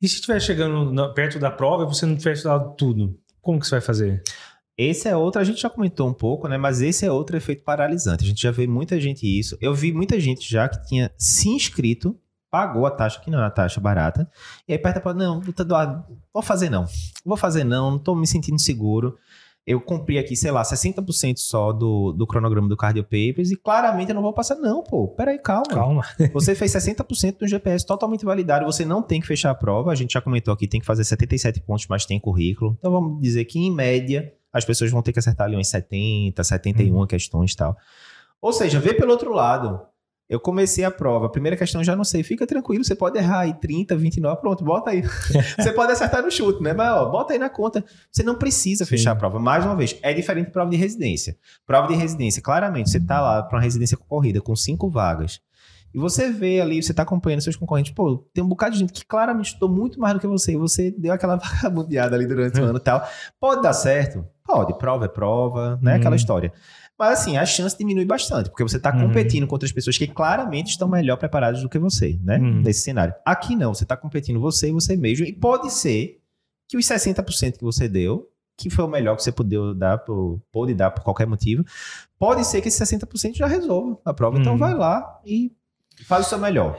E se estiver chegando na- perto da prova e você não tiver estudado tudo, como que você vai fazer? Esse é outro, a gente já comentou um pouco, né? Mas esse é outro efeito paralisante. A gente já vê muita gente isso. Eu vi muita gente já que tinha se inscrito, pagou a taxa, que não é uma taxa barata, e aí perto da prova, não, doado, vou fazer não. Vou fazer não, não tô me sentindo seguro. Eu cumpri aqui, sei lá, 60% só do, do cronograma do Cardio Papers e claramente eu não vou passar. Não, pô, peraí, calma. Calma. Você fez 60% do GPS totalmente validado, você não tem que fechar a prova. A gente já comentou aqui, tem que fazer 77 pontos, mas tem currículo. Então vamos dizer que, em média, as pessoas vão ter que acertar ali uns 70, 71 questões e tal. Ou seja, vê pelo outro lado. Eu comecei a prova, a primeira questão já não sei. Fica tranquilo, você pode errar aí 30, 29, pronto, bota aí. você pode acertar no chute, né? Mas ó, bota aí na conta. Você não precisa Sim. fechar a prova. Mais uma vez, é diferente de prova de residência. Prova de residência, claramente, você tá lá para uma residência concorrida com cinco vagas. E você vê ali, você tá acompanhando seus concorrentes, pô, tem um bocado de gente que claramente estudou muito mais do que você, e você deu aquela vagabundeada ali durante o ano e tal. Pode dar certo? Pode, prova é prova, né? Aquela Hum. história. Mas assim, a chance diminui bastante, porque você tá Uhum. competindo com outras pessoas que claramente estão melhor preparadas do que você, né? Uhum. Nesse cenário. Aqui não, você tá competindo você e você mesmo, e pode ser que os 60% que você deu, que foi o melhor que você pôde dar, por, pôde dar por qualquer motivo, pode ser que esse 60% já resolva a prova. Então Uhum. vai lá e faz o seu melhor.